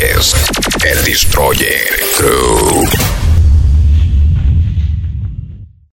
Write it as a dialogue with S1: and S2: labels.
S1: es el Destroyer Crew.